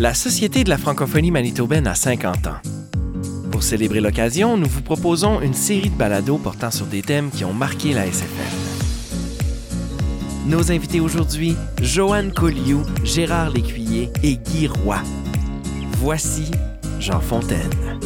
La Société de la francophonie manitobaine a 50 ans. Pour célébrer l'occasion, nous vous proposons une série de balados portant sur des thèmes qui ont marqué la SFM. Nos invités aujourd'hui, Joanne Colliou, Gérard Lécuyer et Guy Roy. Voici Jean Fontaine.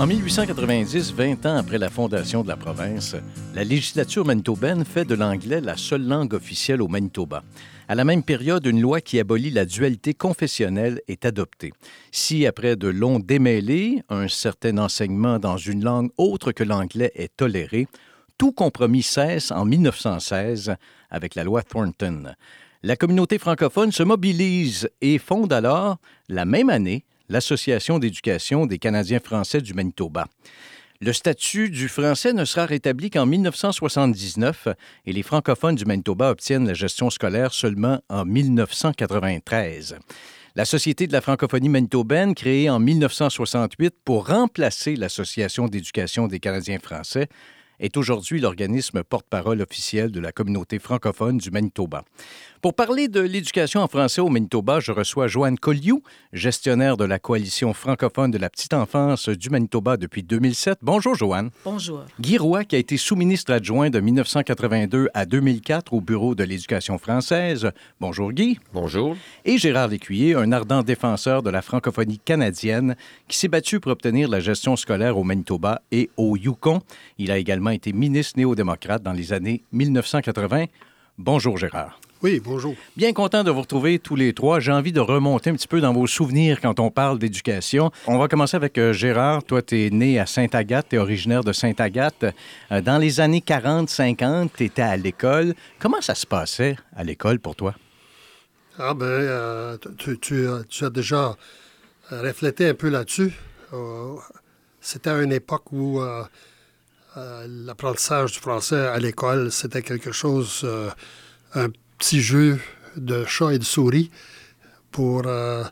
En 1890, 20 ans après la fondation de la province, la législature manitobaine fait de l'anglais la seule langue officielle au Manitoba. À la même période, une loi qui abolit la dualité confessionnelle est adoptée. Si, après de longs démêlés, un certain enseignement dans une langue autre que l'anglais est toléré, tout compromis cesse en 1916 avec la loi Thornton. La communauté francophone se mobilise et fonde alors, la même année, l'Association d'éducation des Canadiens français du Manitoba. Le statut du français ne sera rétabli qu'en 1979 et les francophones du Manitoba obtiennent la gestion scolaire seulement en 1993. La Société de la francophonie manitobaine, créée en 1968 pour remplacer l'Association d'éducation des Canadiens français, est aujourd'hui l'organisme porte-parole officiel de la communauté francophone du Manitoba. Pour parler de l'éducation en français au Manitoba, je reçois Joanne Colliou, gestionnaire de la coalition francophone de la petite enfance du Manitoba depuis 2007. Bonjour Joanne. Bonjour. Guy Roy, qui a été sous-ministre adjoint de 1982 à 2004 au Bureau de l'éducation française. Bonjour Guy. Bonjour. Et Gérard Lécuyer, un ardent défenseur de la francophonie canadienne qui s'est battu pour obtenir la gestion scolaire au Manitoba et au Yukon. Il a également été ministre néo-démocrate dans les années 1980. Bonjour Gérard. Oui, bonjour. Bien content de vous retrouver tous les trois. J'ai envie de remonter un petit peu dans vos souvenirs quand on parle d'éducation. On va commencer avec euh, Gérard. Toi, tu es né à Sainte-Agathe, tu es originaire de Sainte-Agathe. Euh, dans les années 40-50, tu étais à l'école. Comment ça se passait à l'école pour toi? Ah ben, euh, tu, tu, tu, as déjà reflété un peu là-dessus. c'était à une époque où l'apprentissage du français à l'école, c'était quelque chose, un petit jeu de chat et de souris pour, euh,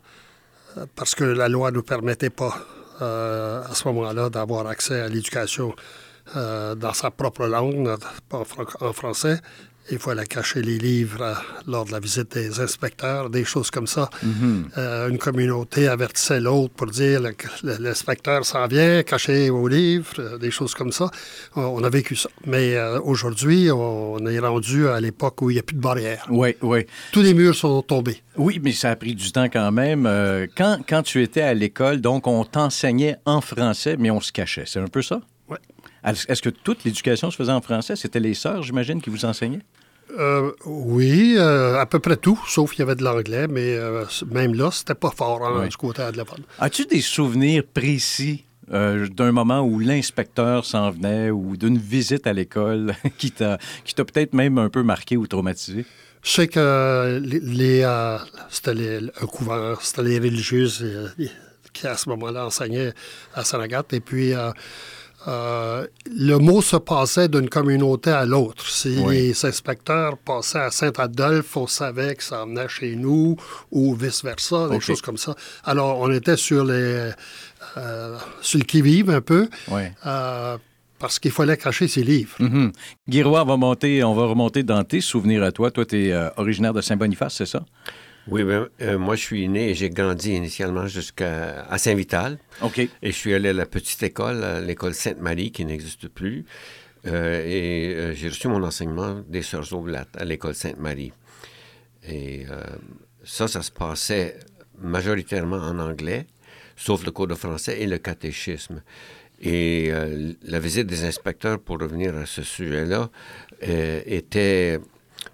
parce que la loi ne nous permettait pas euh, à ce moment-là d'avoir accès à l'éducation euh, dans sa propre langue, en, français il faut aller cacher les livres euh, lors de la visite des inspecteurs, des choses comme ça. Mhm. Euh, une communauté avertissait l'autre pour dire l'inspecteur s'en vient, cacher vos livres, euh, des choses comme ça. On, a vécu ça. Mais aujourd'hui, on est rendu à l'époque où il n'y a plus de barrières. Oui, oui. Tous les murs sont tombés. Oui, mais ça a pris du temps quand même. quand, quand tu étais à l'école, donc on t'enseignait en français, mais on se cachait. C'est un peu ça? Oui. Est-ce que toute l'éducation se faisait en français? C'était les sœurs, j'imagine, qui vous enseignaient? Euh, oui, euh, à peu près tout, sauf qu'il y avait de l'anglais, mais euh, même là, c'était pas fort hein, du côté de la As-tu des souvenirs précis d'un moment où l'inspecteur s'en venait ou d'une visite à l'école qui t'a peut-être même un peu marqué ou traumatisé? Je sais que les, c'était un couvent, c'était les religieuses qui à ce moment-là enseignaient à Sanagat. Et puis, euh, le mot se passait d'une communauté à l'autre. Si les inspecteurs passaient à Saint-Adolphe, on savait que ça venait chez nous ou vice-versa, des choses comme ça. Alors, on était sur les euh, sur le qui-vive un peu. Euh, parce qu'il fallait cacher ses livres. Mm va monter, on va remonter dans tes souvenirs à toi. Toi, tu es originaire de Saint-Boniface, c'est ça? Oui, ben, euh, moi, je suis né et j'ai grandi initialement jusqu'à Saint-Vital. OK. Et je suis allé à la petite école, l'école Sainte-Marie, qui n'existe plus. Euh, et euh, j'ai reçu mon enseignement des Sœurs Oblates à l'école Sainte-Marie. Et ça, ça se passait majoritairement en anglais, sauf le cours de français et le catéchisme. Et la visite des inspecteurs, pour revenir à ce sujet-là, était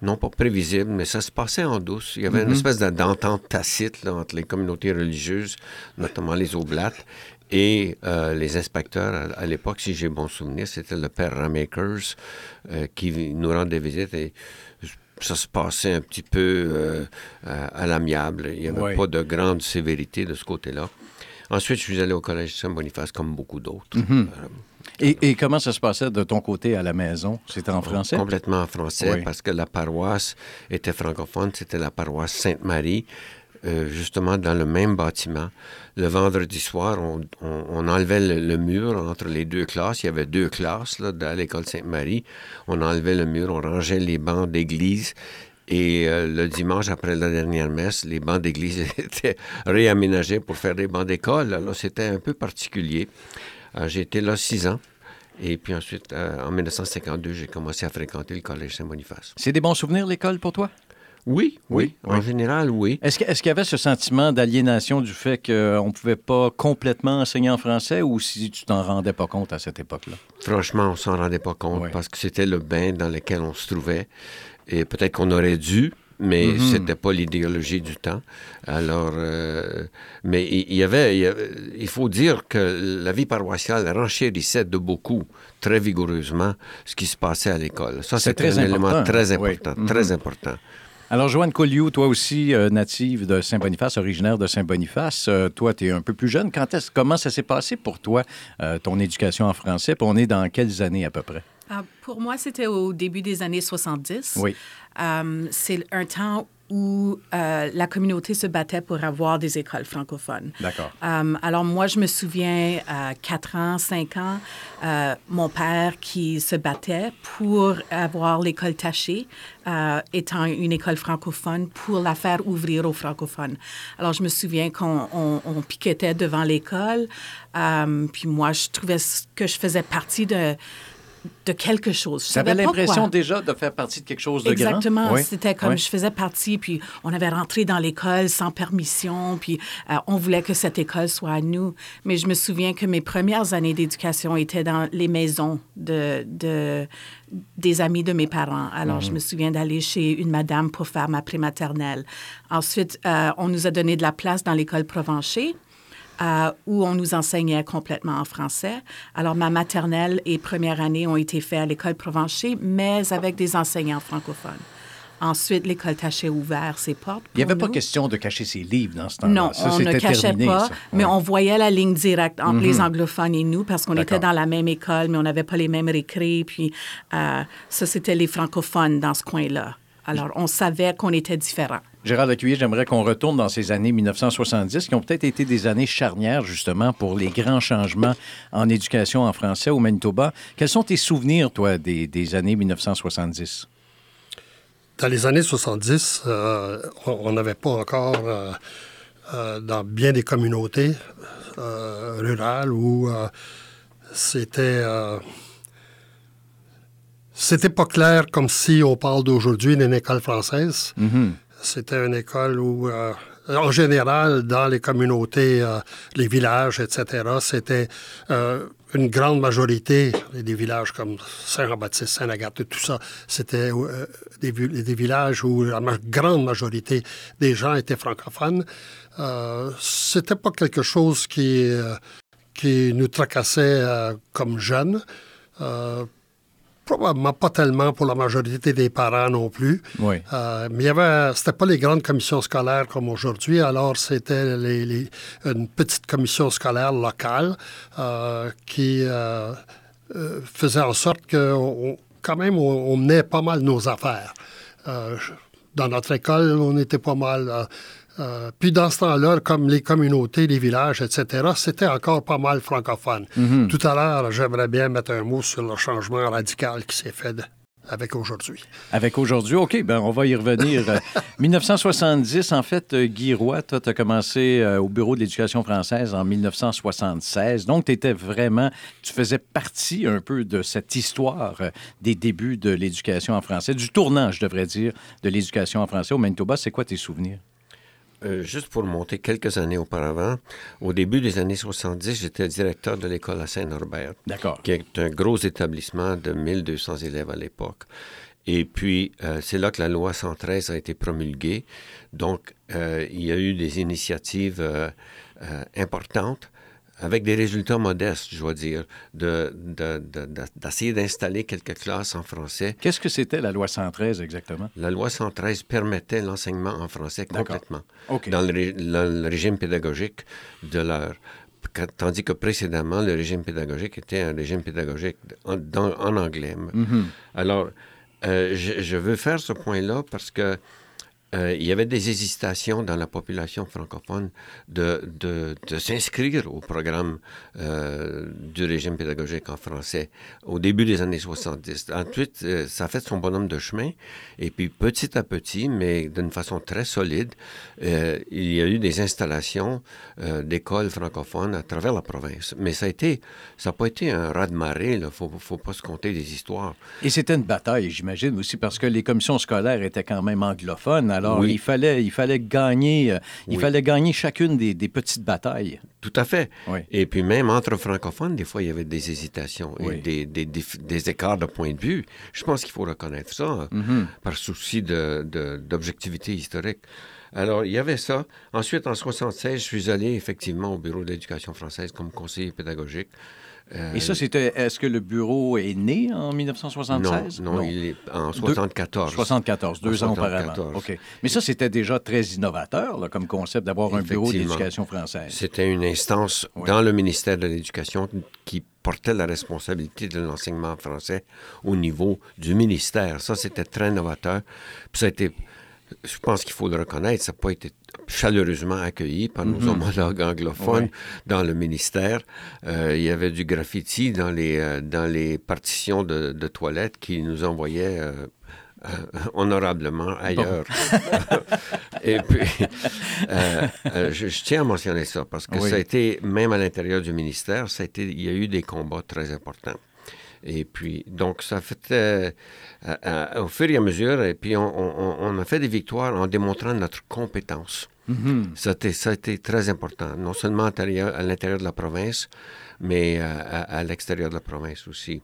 non pas prévisible, mais ça se passait en douce. Il y avait une mhm. espèce d'entente tacite entre les communautés religieuses, notamment les Oblates, et euh, les inspecteurs. À, l'époque, si j'ai bon souvenir, c'était le père Ramakers euh, qui nous rendait visite et ça se passait un petit peu euh, à, l'amiable. Il n'y avait pas de grande sévérité de ce côté-là. Ensuite, je suis allé au Collège Saint-Boniface comme beaucoup d'autres. Mhm. Et, comment ça se passait de ton côté à la maison? C'était en français? Complètement en français, parce que la paroisse était francophone. C'était la paroisse Sainte-Marie. euh, justement dans le même bâtiment. Le vendredi soir, on, on- on enlevait le, le mur entre les deux classes. Il y avait deux classes là, à l'école Sainte-Marie. On enlevait le mur, on rangeait les bancs d'église. Et euh, le dimanche, après la dernière messe, les bancs d'église étaient réaménagés pour faire des bancs d'école. Alors, c'était un peu particulier. Euh, j'ai été là six ans. Et puis ensuite, euh, en 1952, j'ai commencé à fréquenter le Collège Saint-Boniface. C'est des bons souvenirs, l'école, pour toi? Oui, oui, Oui, en général, oui. Est-ce qu'il y avait ce sentiment d'aliénation du fait qu'on ne pouvait pas complètement enseigner en français ou si tu t'en rendais pas compte à cette époque-là? Franchement, on s'en rendait pas compte parce que c'était le bain dans lequel on se trouvait. Et peut-être qu'on aurait dû, mais Mhm. c'était pas l'idéologie du temps. Alors, euh, mais il y, avait, il y avait- il faut dire que la vie paroissiale renchérissait de beaucoup, très vigoureusement, ce qui se passait à l'école. Ça, C'est très un élément important, très oui. important, Mhm. très important. Alors, Joanne Colliou, toi aussi, euh, native de Saint-Boniface, originaire de Saint-Boniface, euh, toi, tu es un peu plus jeune. Quand comment ça s'est passé pour toi, ton éducation en français? Puis on est dans quelles années à peu près? Ah, pour moi, c'était au début des années 70. Oui. Euh, c'est un temps où euh, la communauté se battait pour avoir des écoles francophones. D'accord. Euh, alors moi, je me souviens, à 4 ans, 5 ans, euh, mon père qui se battait pour avoir l'école tachée, euh, étant une école francophone, pour la faire ouvrir aux francophones. Alors je me souviens qu'on on, on piquetait devant l'école, euh, puis moi, je trouvais que je faisais partie de de quelque chose. Tu avais l'impression déjà de faire partie de quelque chose de Exactement. grand? Oui. C'était comme Oui. je faisais partie, puis on avait rentré dans l'école sans permission, puis euh, on voulait que cette école soit à nous. Mais je me souviens que mes premières années d'éducation étaient dans les maisons de, de- des amis de mes parents. Alors, je me souviens d'aller chez une madame pour faire ma prématernelle. Ensuite, euh, on nous a donné de la place dans l'école Provencher euh, où on nous enseignait complètement en français. Alors, ma maternelle et première année ont été faites à l'école Provencher, mais avec des enseignants francophones. Ensuite, l'école Taché ouvert ses portes. Il n'y avait pas question de cacher ses livres dans ce temps-là. Non, Ça, on ne cachait terminé, pas, ça. mais on voyait la ligne directe entre les anglophones et nous parce qu'on était dans la même école, mais on n'avait pas les mêmes récrés. Puis euh, ça, c'était les francophones dans ce coin-là. Alors, on savait qu'on était différents. Gérard Lecuyer, j'aimerais qu'on retourne dans ces années 1970, qui ont peut-être été des années charnières, justement, pour les grands changements en éducation en français au Manitoba. Quels sont tes souvenirs, toi, des, des années 1970? Dans les années 70, euh, on n'avait pas encore, euh, euh, dans bien des communautés rurales où c'était c'était pas clair comme si on parle d'aujourd'hui d'une école française. C'était une école où, euh, en général, dans les communautés, euh, les villages, etc., c'était euh, une grande majorité, des villages comme Saint-Jean-Baptiste, Saint-Agathe, tout ça, c'était des, vi- des villages où la grande majorité des gens étaient francophones. C'était pas quelque chose qui, qui nous tracassait comme jeunes. Probablement pas tellement pour la majorité des parents non plus. Oui. Euh, mais il y avait, c'était pas les grandes commissions scolaires comme aujourd'hui, alors c'était les, les- une petite commission scolaire locale euh, qui euh, faisait en sorte que on- quand même on, on menait pas mal nos affaires. Dans notre école, on était pas mal. Euh, euh, puis dans ce temps-là, comme les communautés, les villages, etc., c'était encore pas mal francophone. Tout à l'heure, j'aimerais bien mettre un mot sur le changement radical qui s'est fait de- avec aujourd'hui. Avec aujourd'hui, OK, ben on va y revenir. Euh, 1970, en fait, euh, Guy Roy, toi, tu as commencé euh, au Bureau de l'éducation française en 1976. Donc, tu étais vraiment, tu faisais partie un peu de cette histoire euh, des débuts de l'éducation en français, du tournant, je devrais dire, de l'éducation en français au Manitoba. C'est quoi tes souvenirs? Euh, juste pour monter quelques années auparavant, au début des années 70, j'étais directeur de l'école à Saint-Norbert, D'accord. qui est un gros établissement de 1200 élèves à l'époque. Et puis, euh, c'est là que la loi 113 a été promulguée. Donc, euh, il y a eu des initiatives importantes avec des résultats modestes, je dois dire, de- de- de- de- d'essayer d'installer quelques classes en français. Qu'est-ce que c'était la loi 113 exactement? La loi 113 permettait l'enseignement en français complètement OK. dans le, ré- le- le régime pédagogique de l'heure. Tandis que précédemment, le régime pédagogique était un régime pédagogique en, dans- en anglais. Mhm. Alors, euh, je, je veux faire ce point-là parce que euh, il y avait des hésitations dans la population francophone de, de, s'inscrire au programme euh, du régime pédagogique en français au début des années 70. Ensuite, euh, ça a fait son bonhomme de chemin. Et puis, petit à petit, mais d'une façon très solide, il y a eu des installations d'écoles francophones à travers la province. Mais ça a été, ça n'a pas été un raz-de-marée. Il ne faut, faut pas se compter des histoires. Et c'était une bataille, j'imagine, aussi, parce que les commissions scolaires étaient quand même anglophones. Oui. il, fallait, il fallait gagner, euh, il Oui. fallait gagner chacune des, des petites batailles. Tout à fait. Oui. Et puis même entre francophones, des fois, il y avait des hésitations et des, des, des, écarts de point de vue. Je pense qu'il faut reconnaître ça, Mhm. par souci de- de- d'objectivité historique. Alors, il y avait ça. Ensuite, en 76, je suis allé effectivement au Bureau de l'éducation française comme conseiller pédagogique. Euh, Et ça, c'était. Est-ce que le bureau est né en 1976? non, non, il est en Deux- 74. 74, deux En ans auparavant. 74. OK. Mais ça, c'était déjà très innovateur là, comme concept d'avoir un bureau d'éducation française. C'était une instance Oui. dans le ministère de l'Éducation qui portait la responsabilité de l'enseignement français au niveau du ministère. Ça, c'était très novateur. Puis ça a été, je pense qu'il faut le reconnaître, ça n'a pas été chaleureusement accueilli par nos homologues anglophones Oui. dans le ministère. Euh, il y avait du graffiti dans les, euh, dans les partitions de, de toilettes qui nous envoyaient euh, honorablement ailleurs. Et puis, je, je tiens à mentionner ça parce que Oui. ça a été, même à l'intérieur du ministère, ça a été, il y a eu des combats très importants. Et puis, donc, ça fait euh, euh, au fur et à mesure, et puis on, on- on a fait des victoires en démontrant notre compétence. Mhm. Ça, a été, ça a été très important, non seulement à l'intérieur- de la province, mais euh, à, à l'extérieur de la province aussi.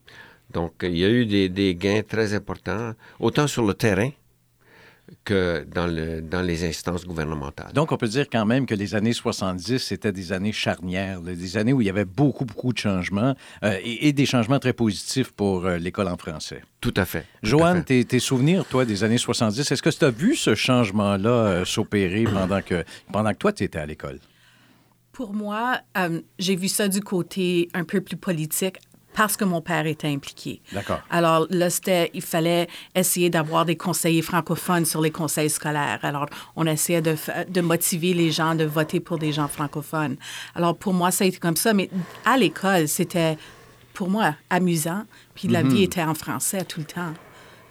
Donc, il y a eu des, des gains très importants, autant sur le terrain que dans, le, dans les instances gouvernementales. Donc, on peut dire quand même que les années 70, c'était des années charnières, des années où il y avait beaucoup, beaucoup de changements euh, et, et des changements très positifs pour euh, l'école en français. Tout à fait. tout à Joanne, fait. tes, tes souvenirs, toi, des années 70, est-ce que tu as vu ce changement-là euh, s'opérer pendant que, pendant que toi, tu étais à l'école? Pour moi, euh, j'ai vu ça du côté un peu plus politique parce que mon père était impliqué. D'accord. Alors là, c'était, il fallait essayer d'avoir des conseillers francophones sur les conseils scolaires. Alors, on essayait de, de motiver les gens de voter pour des gens francophones. Alors, pour moi, ça a été comme ça. Mais à l'école, c'était, pour moi, amusant. Puis la vie était en français tout le temps.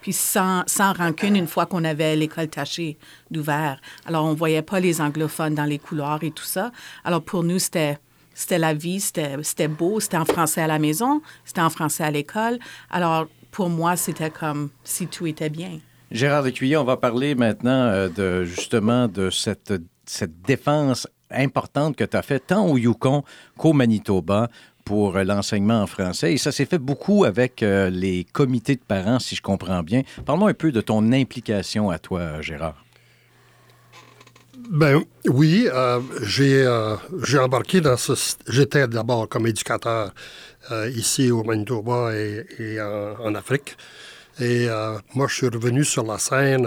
Puis sans, sans rancune, une fois qu'on avait l'école tachée d'ouvert. Alors, on voyait pas les anglophones dans les couloirs et tout ça. Alors, pour nous, c'était... C'était la vie, c'était beau, c'était en français à la maison, c'était en français à l'école. Alors, pour moi, c'était comme si tout était bien. Gérard Lécuyer, on va parler maintenant euh, de justement de cette, cette défense importante que tu as faite tant au Yukon qu'au Manitoba pour euh, l'enseignement en français. Et ça s'est fait beaucoup avec euh, les comités de parents, si je comprends bien. Parle-moi un peu de ton implication à toi, Gérard. Ben oui, euh, j'ai euh, j'ai embarqué dans ce... J'étais d'abord comme éducateur euh, ici au Manitoba et, en, Afrique. Et euh, moi, je suis revenu sur la scène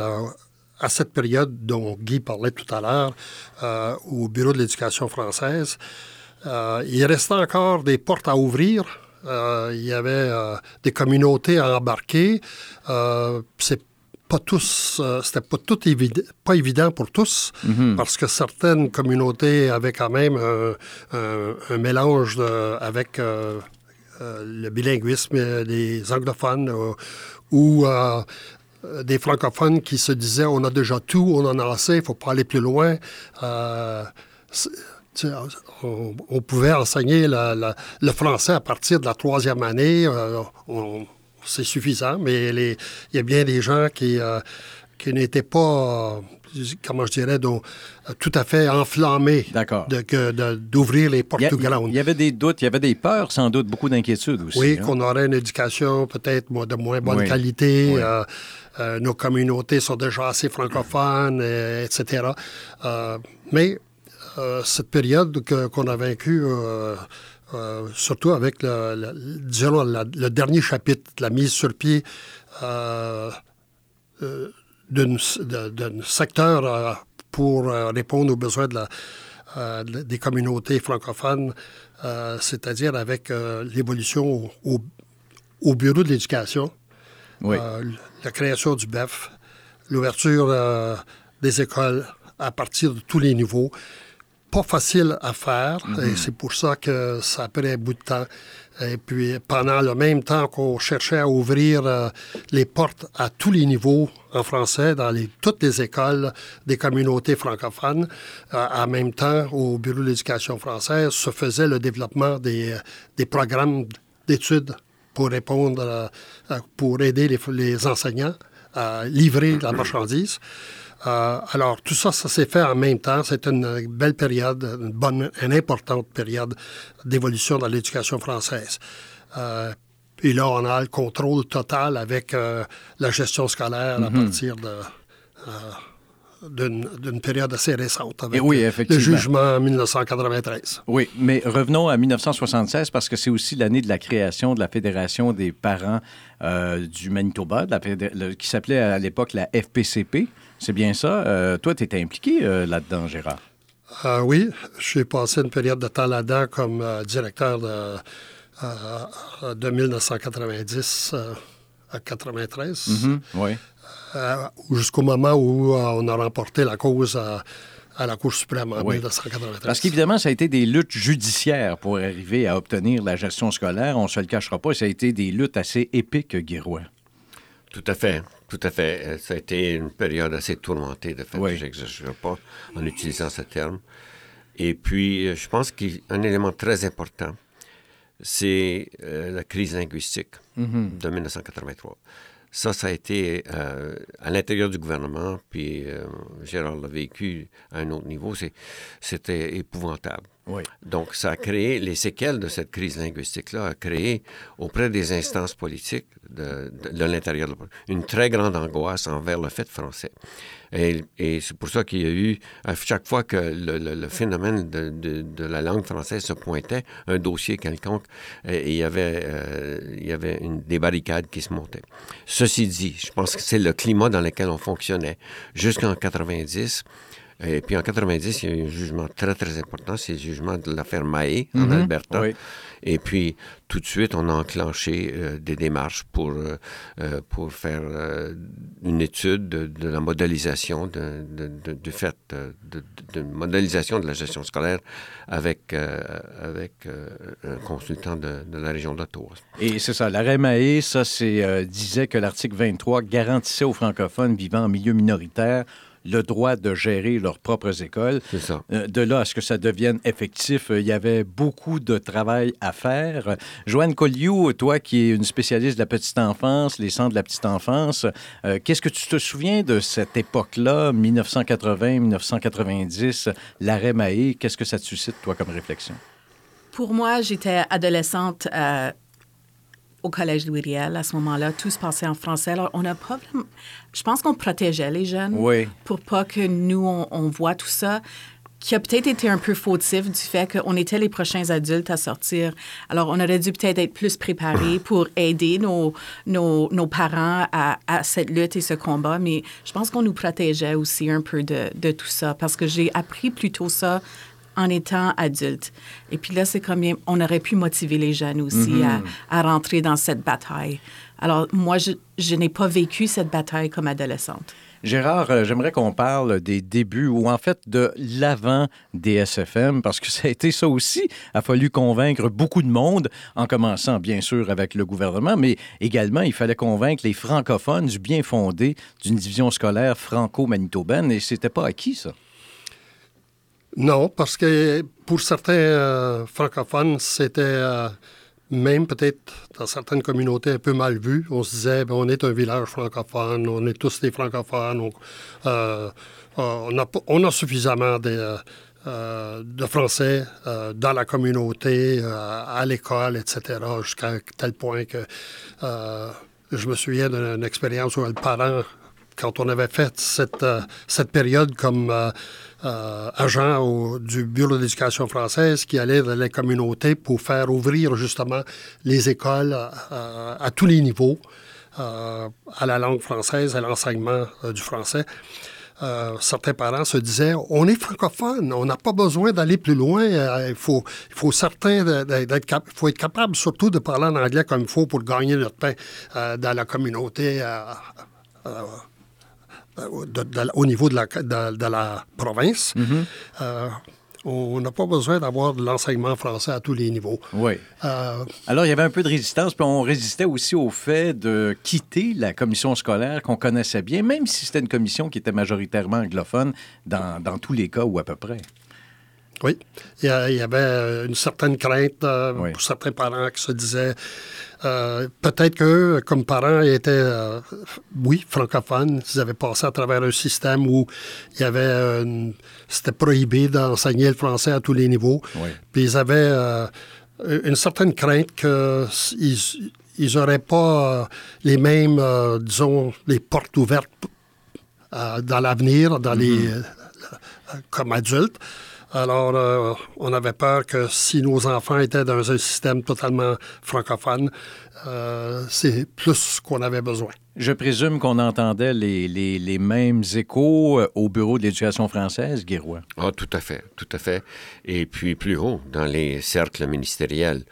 à cette période dont Guy parlait tout à l'heure, au Bureau de l'éducation française. Il restait encore des portes à ouvrir. Il y avait des communautés à embarquer. Pas tous, euh, c'était pas tout évident, pas évident pour tous, parce que certaines communautés avaient quand même un, un- un mélange de- avec euh, euh, le bilinguisme des anglophones euh, ou euh, euh, des francophones qui se disaient on a déjà tout, on en a assez, il faut pas aller plus loin. Euh, c'est- tu sais, on, on pouvait enseigner la- la- le français à partir de la troisième année. euh, on- c'est suffisant, mais les- il y a bien des gens qui, euh, qui n'étaient pas, euh, comment je dirais, donc, tout à fait enflammés d'ouvrir les portes tout grandes. il y avait des doutes, il y avait des peurs, sans doute, beaucoup d'inquiétudes aussi. Oui, hein? qu'on aurait une éducation peut-être de moins bonne Oui. qualité. Oui. euh, euh, nos communautés sont déjà assez francophones, etc. Mais cette période qu'on a vécue, euh, surtout avec le, le- disons, la- le dernier chapitre, la mise sur pied euh, euh, d'un secteur pour répondre aux besoins de la, de- des communautés francophones, c'est-à-dire avec l'évolution au, au- au bureau de l'éducation, Oui. la création du BEF, l'ouverture des écoles à partir de tous les niveaux. Pas facile à faire, et c'est pour ça que ça a pris un bout de temps. Et puis, pendant le même temps qu'on cherchait à ouvrir euh, les portes à tous les niveaux en français dans les, toutes les écoles des communautés francophones, euh, en même temps, au Bureau de l'éducation française, se faisait le développement des, des programmes d'études pour répondre, euh, pour aider les, les, enseignants à livrer la marchandise. Euh, alors, tout ça, ça s'est fait en même temps. C'est une belle période, une bonne, une importante période d'évolution dans l'éducation française. Euh, et là, on a le contrôle total avec euh, la gestion scolaire à Mhm. partir de, euh, d'une, période assez récente, avec Et oui, le- le jugement en 1993. Oui, mais revenons à 1976 parce que c'est aussi l'année de la création de la Fédération des parents euh, du Manitoba, de la fédé- le- qui s'appelait à l'époque la FPCP. C'est bien ça? Euh, toi, tu étais impliqué euh, là-dedans, Gérard? Euh, oui, j'ai passé une période de temps là-dedans comme euh, directeur de, euh, de 1990 euh, à 93, Oui. Euh, jusqu'au moment où euh, on a remporté la cause à, à la Cour suprême en Oui. 1993. Parce qu'évidemment, ça a été des luttes judiciaires pour arriver à obtenir la gestion scolaire. On ne se le cachera pas, ça a été des luttes assez épiques, Guirois. Tout à fait, tout à fait. Euh, Ça a été une période assez tourmentée, de fait, Oui. je n'exagère pas en utilisant ce terme. Et puis, je pense qu'un élément très important, c'est euh, la crise linguistique de 1983. Ça, ça a été euh, à l'intérieur du gouvernement, puis euh, Gérard l'a vécu à un autre niveau, c'était épouvantable. Donc, ça a créé, les séquelles de cette crise linguistique-là a créé auprès des instances politiques de, de- de l'intérieur de- une très grande angoisse envers le fait français. Et, c'est pour ça qu'il y a eu, à chaque fois que le, phénomène de, la langue française se pointait, un dossier quelconque, il y avait, euh, il y avait une, des barricades qui se montaient. Ceci dit, je pense que c'est le climat dans lequel on fonctionnait jusqu'en 90. Et puis en 90, il y a eu un jugement très, très important. C'est le jugement de l'affaire Mahé en Alberta. Oui. Et puis, tout de suite, on a enclenché euh, des démarches pour, euh, euh, pour faire euh, une étude de, de la modélisation, de, de- de- du fait de, modélisation de la gestion scolaire avec, avec un consultant de, la région d'Ottawa. Et c'est ça, l'arrêt Mahé, ça c'est, disait que l'article 23 garantissait aux francophones vivant en milieu minoritaire le droit de gérer leurs propres écoles. Ça. Euh, De là à ce que ça devienne effectif, euh, il y avait beaucoup de travail à faire. Joanne Colliou, toi qui es une spécialiste de la petite enfance, les centres de la petite enfance, euh, qu'est-ce que tu te souviens de cette époque-là, 1980-1990, l'arrêt Mahé? Qu'est-ce que ça te suscite, toi, comme réflexion? Pour moi, j'étais adolescente euh, au collège Louis Riel à ce moment-là. Tout se passait en français. Alors, on a pas vraiment- Je pense qu'on protégeait les jeunes Oui. pour pas que nous, on, on voit tout ça qui a peut-être été un peu fautif du fait qu'on était les prochains adultes à sortir. Alors, on aurait dû peut-être être plus préparés pour aider nos, nos, nos parents à, à cette lutte et ce combat, mais je pense qu'on nous protégeait aussi un peu de, de tout ça parce que j'ai appris plutôt ça en étant adulte. Et puis là, c'est comme on aurait pu motiver les jeunes aussi à, à rentrer dans cette bataille. Alors, moi, je, je n'ai pas vécu cette bataille comme adolescente. Gérard, euh, j'aimerais qu'on parle des débuts ou en fait de l'avant des SFM parce que ça a été ça aussi. Il a fallu convaincre beaucoup de monde, en commençant bien sûr avec le gouvernement, mais également il fallait convaincre les francophones du bien fondé d'une division scolaire franco-manitobaine et c'était pas acquis ça. Non, parce que pour certains euh, francophones, c'était euh, même peut-être dans certaines communautés un peu mal vu. On se disait, ben, on est un village francophone, on est tous des francophones, on, euh, on, a, suffisamment de, Français dans la communauté, à l'école, etc., jusqu'à tel point que je me souviens d'une expérience où le parent quand on avait fait cette période comme euh, agent au- du Bureau d'éducation française qui allait dans les communautés pour faire ouvrir justement les écoles euh, à tous les niveaux euh, à la langue française, à l'enseignement euh, du français. Certains parents se disaient on est francophone, on n'a pas besoin d'aller plus loin. Il faut, certain d'être cap- faut être capable surtout de parler en anglais comme il faut pour gagner notre pain dans la communauté. Euh, euh, au niveau de la, de, la province. Mm-hmm on n'a pas besoin d'avoir de l'enseignement français à tous les niveaux. Oui. Euh, Alors, il y avait un peu de résistance, puis on résistait aussi au fait de quitter la commission scolaire qu'on connaissait bien, même si c'était une commission qui était majoritairement anglophone dans, dans tous les cas ou à peu près. Oui, il y, avait euh, une certaine crainte euh, pour certains parents qui se disaient euh, peut-être qu'eux, comme parents, étaient, oui, francophones. Ils avaient passé à travers un système où il y avait c'était prohibé d'enseigner le français à tous les niveaux. Puis ils avaient une certaine crainte qu'ils ils n'auraient pas les mêmes, disons, les portes ouvertes dans l'avenir, dans les, mm-hmm. comme adultes. Alors, euh, on avait peur que si nos enfants étaient dans un système totalement francophone, euh, c'est plus ce qu'on avait besoin. Je présume qu'on entendait les, les, les, mêmes échos euh, au Bureau de l'éducation française, Guérois. Ah, tout à fait, tout à fait. Et puis plus haut, dans les cercles ministériels.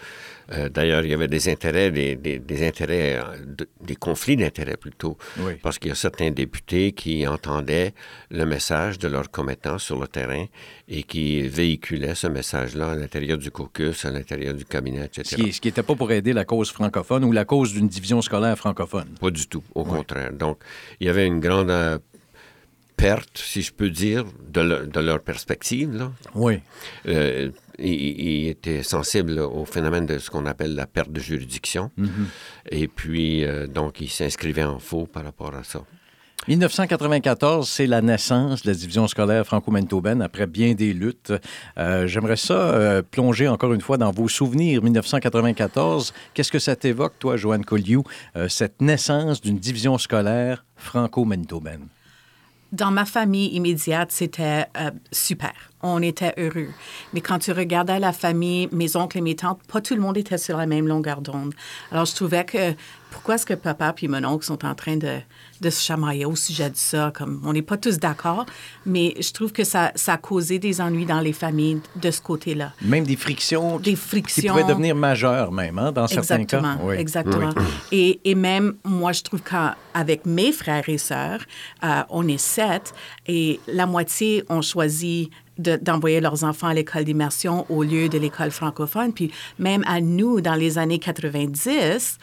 Euh, d'ailleurs, il y avait des intérêts, des, des, intérêts, euh, des conflits d'intérêts plutôt, parce qu'il y a certains députés qui entendaient le message de leurs commettants sur le terrain et qui véhiculaient ce message-là à l'intérieur du caucus, à l'intérieur du cabinet, etc. Ce qui n'était pas pour aider la cause francophone ou la cause d'une division scolaire francophone. Pas du tout, au contraire. Donc, il y avait une grande euh, perte, si je peux dire, de, leur perspective. Là. Oui il, était sensible au phénomène de ce qu'on appelle la perte de juridiction. Mm-hmm. Et puis, euh, donc, il s'inscrivait en faux par rapport à ça. 1994, c'est la naissance de la division scolaire franco-manitobaine après bien des luttes. Euh, j'aimerais ça euh, plonger encore une fois dans vos souvenirs. 1994, qu'est-ce que ça t'évoque, toi, Joanne Colliou, cette naissance d'une division scolaire franco-manitobaine? Dans ma famille immédiate, c'était super on était heureux. Mais quand tu regardais la famille, mes oncles et mes tantes, pas tout le monde était sur la même longueur d'onde. Alors, je trouvais que pourquoi est-ce que papa et mon oncle sont en train de, de se chamailler au sujet de ça? Comme, on n'est pas tous d'accord, mais je trouve que ça, ça a causé des ennuis dans les familles de ce côté-là. Même des frictions, des frictions. qui pouvaient devenir majeures même, hein, dans certains cas. Oui. Exactement. Et, et, même, moi, je trouve qu'avec mes frères et sœurs, euh, on est sept, et la moitié ont choisi d'envoyer leurs enfants à l'école d'immersion au lieu de l'école francophone. Puis même à nous, dans les années 90,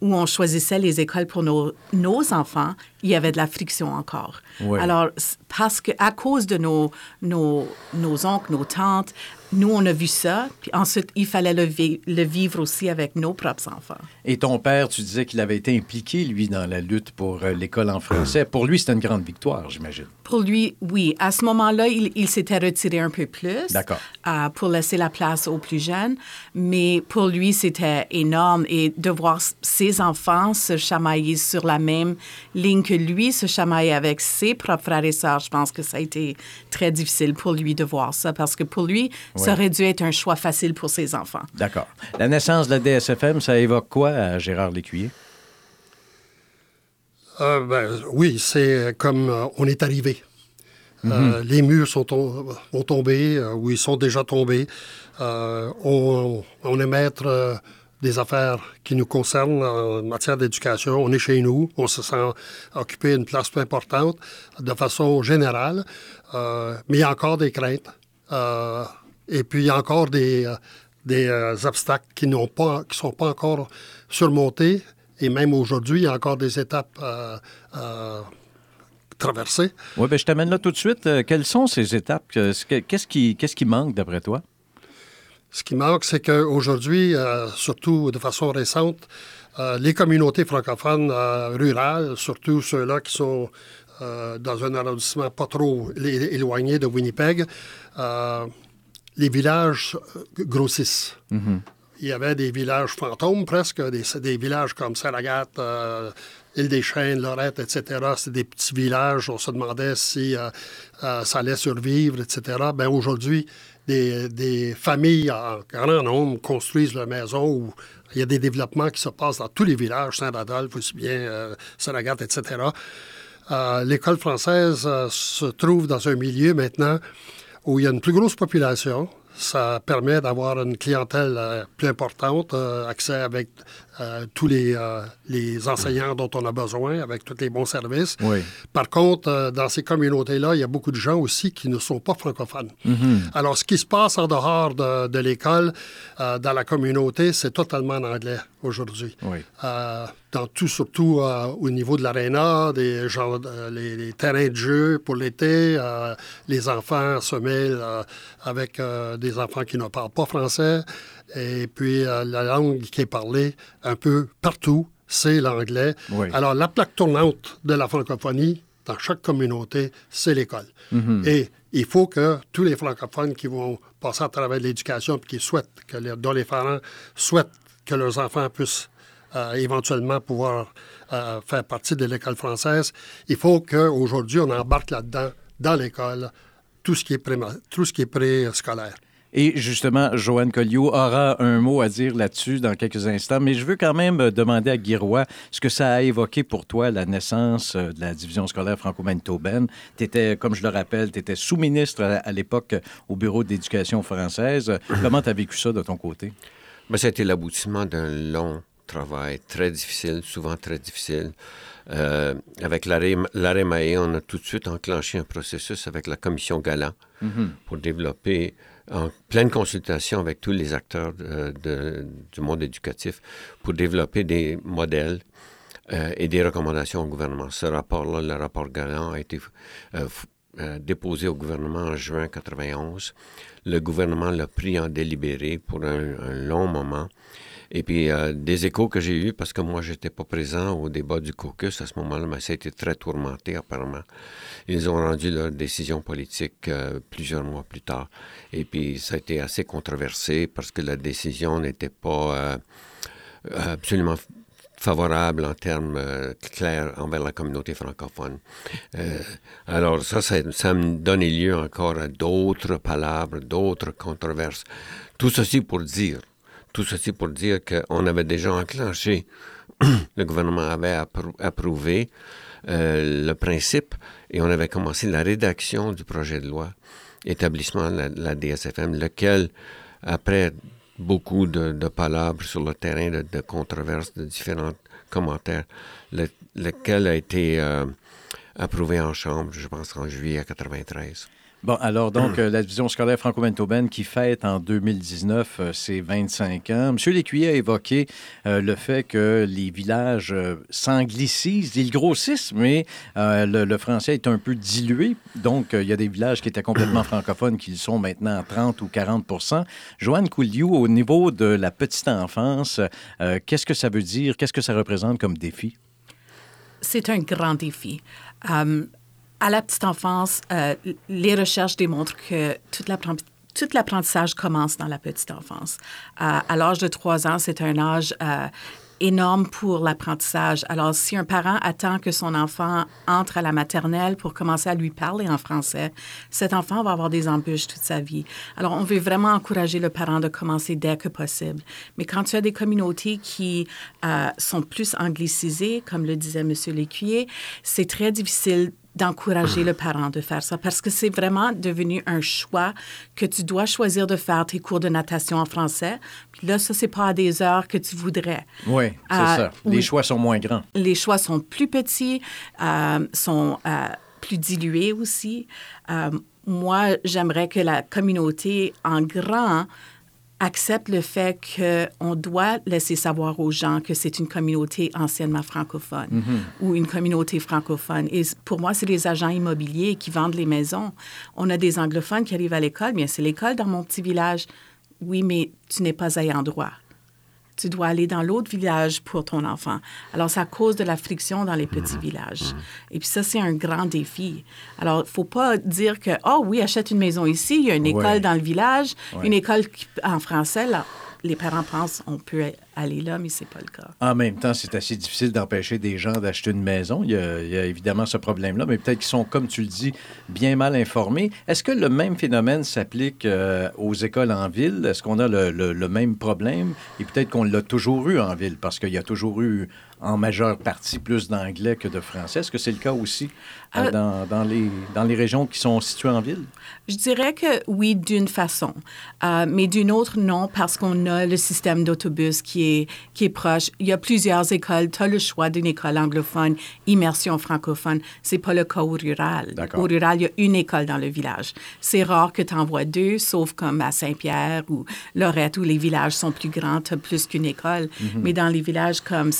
où on choisissait les écoles pour nos, nos enfants, il y avait de la friction encore. Alors, parce que à cause de nos, nos, nos oncles, nos tantes, nous, on a vu ça, puis ensuite, il fallait le, le, vivre aussi avec nos propres enfants. Et ton père, tu disais qu'il avait été impliqué, lui, dans la lutte pour euh, l'école en français. Pour lui, c'était une grande victoire, j'imagine. Pour lui, oui. À ce moment-là, il, s'était retiré un peu plus. D'accord. Euh, pour laisser la place aux plus jeunes. Mais pour lui, c'était énorme. Et de voir ses enfants se chamailler sur la même ligne que lui, se chamailler avec ses propres frères et sœurs, je pense que ça a été très difficile pour lui de voir ça. Parce que pour lui, ça aurait dû être un choix facile pour ses enfants. D'accord. La naissance de la DSFM, ça évoque quoi à Gérard Lécuyer? Euh, ben, oui, c'est comme euh, on est arrivé. Euh, mhm. les murs sont ont tombé, ou ils sont déjà tombés. On, on, est maître des affaires qui nous concernent en matière d'éducation. On est chez nous, on se sent occuper une place plus importante de façon générale, mais il y a encore des craintes. Et puis, il y a encore des, euh, des euh, obstacles qui ne pas, qui sont pas encore surmontés. Et même aujourd'hui, il y a encore des étapes euh, traversées. Oui, bien, je t'amène là tout de suite. quelles sont ces étapes? Qu'est-ce qui, qu'est-ce qui manque d'après toi? Ce qui manque, c'est qu'aujourd'hui, surtout de façon récente, les communautés francophones rurales, surtout ceux-là qui sont dans un arrondissement pas trop éloigné de Winnipeg, les villages euh, grossissent. Mhm. Il y avait des villages fantômes presque, des, des villages comme Saint-Agathe, euh, Île-des-Chênes, Lorette, etc. C'est des petits villages. On se demandait si euh, ça allait survivre, etc. Bien, aujourd'hui, des, des, familles en grand nombre construisent leur maison où il y a des développements qui se passent dans tous les villages, Saint-Adolphe aussi bien, Saint-Agathe, etc. L'école française se trouve dans un milieu maintenant où il y a une plus grosse population. Ça permet d'avoir une clientèle euh, plus importante, euh, accès avec euh, tous les, euh, les enseignants dont on a besoin avec tous les bons services. Oui. Par contre, euh, dans ces communautés-là, il y a beaucoup de gens aussi qui ne sont pas francophones. Mhm. Alors, ce qui se passe en dehors de, de l'école, dans la communauté, c'est totalement en anglais aujourd'hui. Oui. Dans tout, surtout au niveau de l'aréna, des gens, les, les terrains de jeu pour l'été, les enfants se mêlent avec des enfants qui ne parlent pas français. Et puis, euh, la langue qui est parlée un peu partout, c'est l'anglais. Oui. Alors, la plaque tournante de la francophonie, dans chaque communauté, c'est l'école. Et il faut que tous les francophones qui vont passer à travers l'éducation, qui souhaitent, que les, dont les parents souhaitent que leurs enfants puissent euh, éventuellement pouvoir euh, faire partie de l'école française, il faut qu'aujourd'hui, on embarque là-dedans, dans l'école, tout ce qui est préma- tout ce qui est préscolaire. Et justement, Joanne Colliot aura un mot à dire là-dessus dans quelques instants, mais je veux quand même euh, demander à Guy Roy ce que ça a évoqué pour toi, la naissance euh, de la division scolaire franco-manitobaine. Tu étais, comme je le rappelle, tu étais sous-ministre à, l'époque euh, au Bureau d'éducation française. Comment tu as vécu ça de ton côté? Ben, ça a été l'aboutissement d'un long travail très difficile, souvent très difficile. Euh, avec l'arrêt Mahé, on a tout de suite enclenché un processus avec la commission Galant pour développer, en pleine consultation avec tous les acteurs de- du monde éducatif, pour développer des modèles euh, et des recommandations au gouvernement. Ce rapport-là, le rapport Galant, a été euh, euh, déposé au gouvernement en juin 91. Le gouvernement l'a pris en délibéré pour un long moment. Et puis, euh, des échos que j'ai eus, parce que moi, j'étais pas présent au débat du caucus à ce moment-là, mais ça a été très tourmenté, apparemment. Ils ont rendu leur décision politique euh, plusieurs mois plus tard. Et puis, ça a été assez controversé parce que la décision n'était pas euh, absolument favorable en termes clairs envers la communauté francophone. Alors ça, ça, ça me donnait lieu encore à d'autres palabres, d'autres controverses. Tout ceci pour dire, tout ceci pour dire qu'on avait déjà enclenché, le gouvernement avait approu- approuvé euh, le principe et on avait commencé la rédaction du projet de loi établissement de la, DSFM, lequel, après beaucoup de, palabres sur le terrain, de, controverses, de différents commentaires, le- lequel a été euh, approuvé en Chambre, je pense, en juillet 93. Bon, alors donc, euh, la division scolaire franco-manitobaine qui fête en 2019 euh, ses 25 ans. M. Lécuyer a évoqué euh, le fait que les villages euh, s'anglicisent, ils grossissent, mais euh, le, le français est un peu dilué. Donc, euh, il y a des villages qui étaient complètement francophones qui le sont maintenant à 30 ou 40% Joanne Couliou, au niveau de la petite enfance, euh, qu'est-ce que ça veut dire? Qu'est-ce que ça représente comme défi? C'est un grand défi. Euh, à la petite enfance, euh, les recherches démontrent que tout l'apprentissage commence dans la petite enfance. Euh, à l'âge de 3 ans, c'est un âge euh, énorme pour l'apprentissage. Alors, si un parent attend que son enfant entre à la maternelle pour commencer à lui parler en français, cet enfant va avoir des embûches toute sa vie. Alors, on veut vraiment encourager le parent de commencer dès que possible. Mais quand tu as des communautés qui sont plus anglicisées, comme le disait M. Lécuyer, c'est très difficile d'encourager le parent de faire ça parce que c'est vraiment devenu un choix que tu dois choisir de faire tes cours de natation en français. Puis là, ça, c'est pas à des heures que tu voudrais. Oui, c'est Euh, ça. Les oui. choix sont moins grands. Les choix sont plus petits, euh, sont euh, plus dilués aussi. Moi, j'aimerais que la communauté en grand accepte le fait qu'on doit laisser savoir aux gens que c'est une communauté anciennement francophone ou une communauté francophone. Et pour moi, c'est les agents immobiliers qui vendent les maisons. On a des anglophones qui arrivent à l'école, bien c'est l'école dans mon petit village. Oui, mais tu n'es pas ayant droit tu dois aller dans l'autre village pour ton enfant. Alors, ça cause de la friction dans les petits villages. Et puis ça, c'est un grand défi. Alors, il ne faut pas dire que, oh oui, achète une maison ici, il y a une école Ouais. dans le village, Ouais. une école en français, là. Les parents pensent on peut aller là, mais c'est pas le cas. En même temps, c'est assez difficile d'empêcher des gens d'acheter une maison. Il y, a, évidemment ce problème-là, mais peut-être qu'ils sont, comme tu le dis, bien mal informés. Est-ce que le même phénomène s'applique euh, aux écoles en ville? Est-ce qu'on a le même problème? Et peut-être qu'on l'a toujours eu en ville, parce qu'il y a toujours eu, en majeure partie, plus d'anglais que de français. Est-ce que c'est le cas aussi euh, Euh, dans, dans les, dans les régions qui sont situées en ville? Je dirais que oui, d'une façon, Euh, mais d'une autre, non, parce qu'on a le système d'autobus qui est, qui est proche. Il y a plusieurs écoles. Tu as le choix d'une école anglophone, immersion francophone. C'est pas le cas au rural. Au rural, il y a une école dans le village. C'est rare que tu en vois deux, sauf comme à Saint-Pierre ou Lorette, où les villages sont plus grands, tu as plus qu'une école. Mais dans les villages comme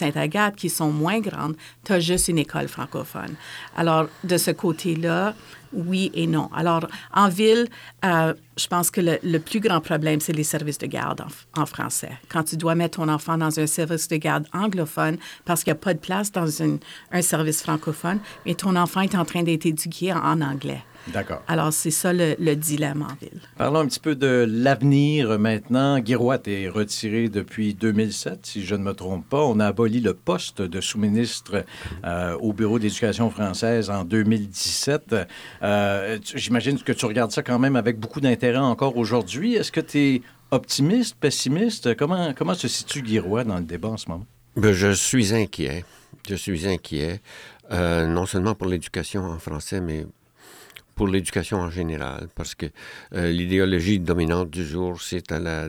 Qui sont moins grandes, tu as juste une école francophone. Alors, de ce côté-là, oui et non. Alors, en ville, euh, je pense que le, plus grand problème, c'est les services de garde en, français. Quand tu dois mettre ton enfant dans un service de garde anglophone parce qu'il n'y a pas de place dans un service francophone, mais ton enfant est en train d'être éduqué en anglais. D'accord. Alors, c'est ça le, le dilemme en ville. Parlons un petit peu de l'avenir maintenant. Girouat est retiré depuis 2007, si je ne me trompe pas. On a aboli le poste de sous-ministre euh, au Bureau d'éducation française en 2017. Euh, J'imagine que tu regardes ça quand même avec beaucoup d'intérêt encore aujourd'hui. Est-ce que tu es optimiste, pessimiste? Comment, comment se situe Girouat dans le débat en ce moment? Ben, je suis inquiet. Je suis inquiet, euh, non seulement pour l'éducation en français, mais pour l'éducation en général, parce que euh, l'idéologie dominante du jour, c'est à la,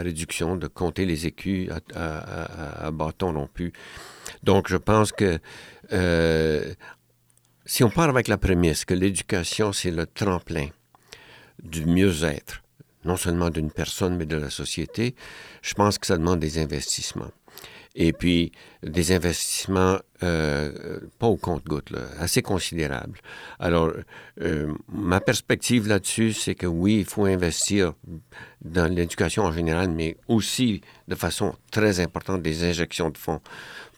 réduction de compter les écus à, à- à- à bâton rompu. Donc, je pense que euh, si on part avec la prémisse que l'éducation, c'est le tremplin du mieux-être, non seulement d'une personne, mais de la société, je pense que ça demande des investissements. Et puis, des investissements, euh, pas au compte-gouttes, assez considérables. Alors, euh, ma perspective là-dessus, c'est que oui, il faut investir dans l'éducation en général, mais aussi de façon très importante des injections de fonds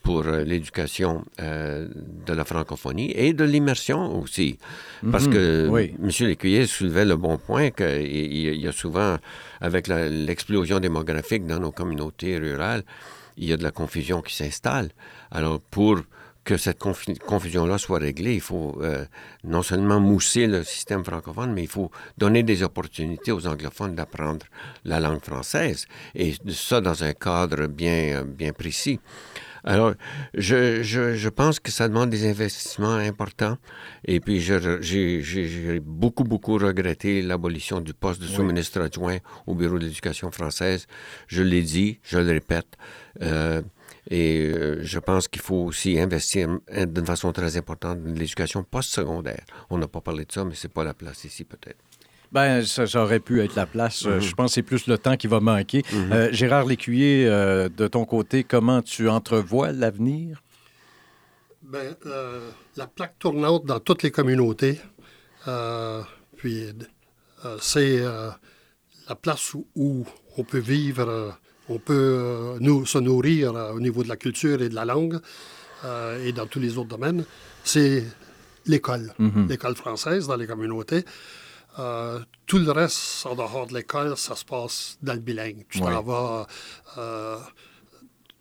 pour euh, l'éducation euh, de la francophonie et de l'immersion aussi. Parce que oui. M. Lécuyer soulevait le bon point qu'il il y a souvent, avec l'explosion démographique dans nos communautés rurales, il y a de la confusion qui s'installe. Alors, pour que cette confusion-là soit réglée, il faut euh, non seulement mousser le système francophone, mais il faut donner des opportunités aux anglophones d'apprendre la langue française, et ça dans un cadre bien, euh, bien précis. Alors, je, je, je pense que ça demande des investissements importants. Et puis, j'ai beaucoup, beaucoup regretté l'abolition du poste de sous-ministre adjoint au Bureau de l'éducation française. Je l'ai dit, je le répète. euh, et euh, je pense qu'il faut aussi investir euh, d'une façon très importante dans l'éducation postsecondaire. On n'a pas parlé de ça, mais c'est pas la place ici, peut-être. Ben, ça, ça aurait pu être la place. Euh, Je pense que c'est plus le temps qui va manquer. Euh, Gérard Lécuyer, euh, de ton côté, comment tu entrevois l'avenir? Ben, euh, la plaque tournante dans toutes les communautés, euh, puis euh, c'est euh, la place où, où on peut vivre, on peut euh, nous, se nourrir euh, au niveau de la culture et de la langue euh, et dans tous les autres domaines. C'est l'école, l'école française dans les communautés. Euh, tout le reste, en dehors de l'école, ça se passe dans le bilingue. Tu Ouais. t'en vas... euh,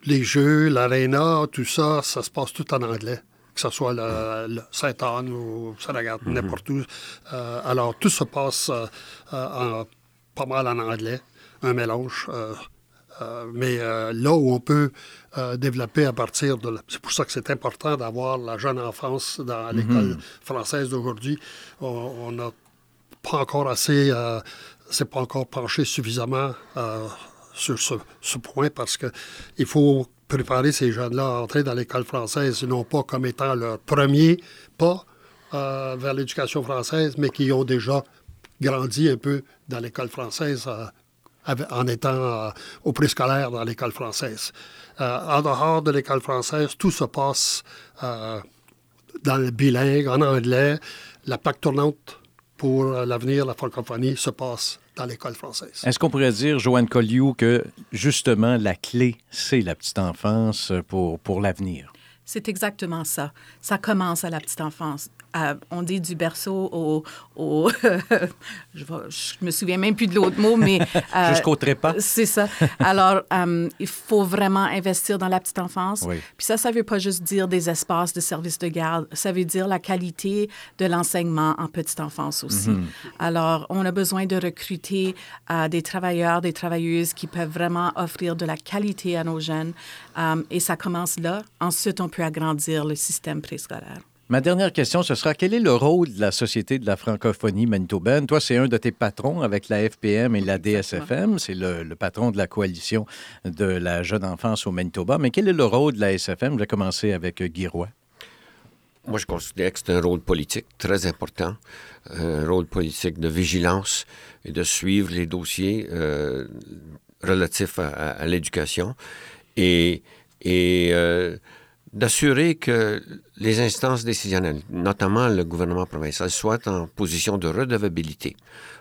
les jeux, l'aréna, tout ça, ça se passe tout en anglais. Que ce soit le, le Saint-Anne ou Saragat, n'importe où. Euh, alors, tout se passe euh, en- pas mal en anglais, un mélange. euh, mais euh, là où on peut euh, développer à partir de... la- C'est pour ça que c'est important d'avoir la jeune enfance dans l'école française d'aujourd'hui. On n'a pas encore assez... euh, c'est pas encore penché suffisamment euh, sur ce, point parce que il faut préparer ces jeunes-là à entrer dans l'école française, non pas comme étant leur premier pas euh, vers l'éducation française, mais qui ont déjà grandi un peu dans l'école française en étant au préscolaire dans l'école française. En dehors de l'école française, tout se passe dans le bilingue, en anglais. La plaque tournante pour euh, l'avenir, la francophonie, se passe dans l'école française. Est-ce qu'on pourrait dire, Joanne Colliou, que justement la clé, c'est la petite enfance pour, pour l'avenir? C'est exactement ça. Ça commence à la petite enfance. À- on dit du berceau au... au je, je me souviens même plus de l'autre mot, mais... euh, Jusqu'au trépas? C'est ça. Alors, euh, il faut vraiment investir dans la petite enfance. Oui. Puis ça, ça ne veut pas juste dire des espaces de service de garde. Ça veut dire la qualité de l'enseignement en petite enfance aussi. Alors, on a besoin de recruter euh, des travailleurs, des travailleuses qui peuvent vraiment offrir de la qualité à nos jeunes. Euh, et ça commence là. Ensuite, on peut agrandir le système préscolaire. Ma dernière question, ce sera quel est le rôle de la Société de la francophonie manitobaine? Toi, c'est un de tes patrons avec la FPM et la DSFM. C'est le, le, patron de la coalition de la jeune enfance au Manitoba. Mais quel est le rôle de la SFM? Je vais commencer avec Guy Roy. Moi, je considère que c'est un rôle politique très important, un rôle politique de vigilance et de suivre les dossiers euh, relatifs à, à l'éducation et, et euh, d'assurer que les instances décisionnelles, notamment le gouvernement provincial, soient en position de redevabilité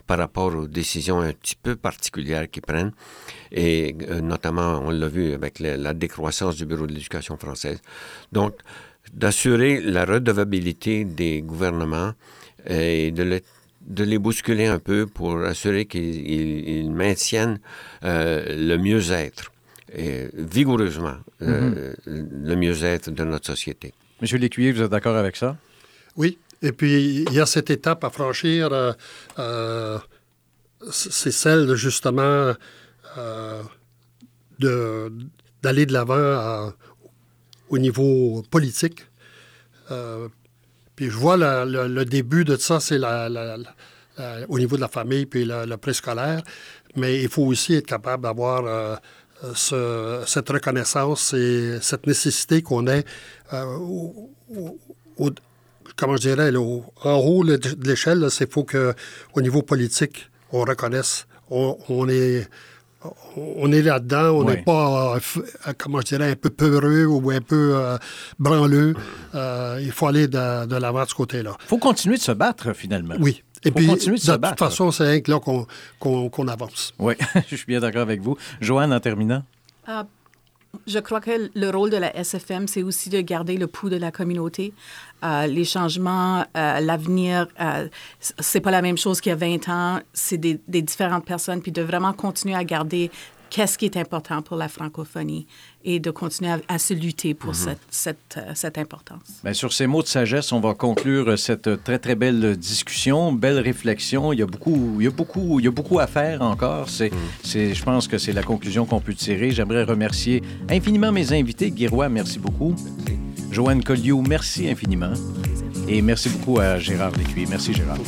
par rapport aux décisions un petit peu particulières qu'ils prennent. Et euh, notamment, on l'a vu avec la, décroissance du Bureau de l'éducation française. Donc, d'assurer la redevabilité des gouvernements et de, le, de, les bousculer un peu pour assurer qu'ils maintiennent euh, le mieux-être et vigoureusement mm -hmm. euh, le mieux-être de notre société. Monsieur Lécuyer, vous êtes d'accord avec ça? Oui. Et puis, il y a cette étape à franchir. Euh, euh, c'est celle, de, justement, d'aller de l'avant au niveau politique. Euh, puis je vois la, le, le, début de ça, c'est au niveau de la famille puis le, le préscolaire, mais il faut aussi être capable d'avoir euh, ce, cette reconnaissance et cette nécessité qu'on ait, euh, au, au, comment je dirais, là, en haut de l'échelle, c'est faut qu'au niveau politique, on reconnaisse, on, on est on est là-dedans, on n'est oui. pas, euh, comment je dirais, un peu peureux ou un peu euh, branleux. Euh, il faut aller de, de l'avant de ce côté-là. Il faut continuer de se battre, finalement. Oui. Et puis, continuer de, de se toute façon, c'est là qu'on qu qu avance. Oui, je suis bien d'accord avec vous. Joanne, en terminant. Uh, je crois que le rôle de la SFM, c'est aussi de garder le pouls de la communauté. Euh, les changements, euh, l'avenir, euh, c'est pas la même chose qu'il y a 20 ans. C'est des, des, différentes personnes, puis de vraiment continuer à garder qu'est-ce qui est important pour la francophonie et de continuer à, à se lutter pour mm -hmm. cette, cette, cette, importance. Bien, sur ces mots de sagesse, on va conclure cette très, très belle discussion, belle réflexion. Il y a beaucoup, il y a beaucoup, il y a beaucoup à faire encore. C'est, mm. je pense que c'est la conclusion qu'on peut tirer. J'aimerais remercier infiniment mes invités. Guiroy, merci beaucoup. Merci. Joanne Colliou, merci infiniment. Et merci beaucoup à Gérard Lécuyer. Merci, Gérard.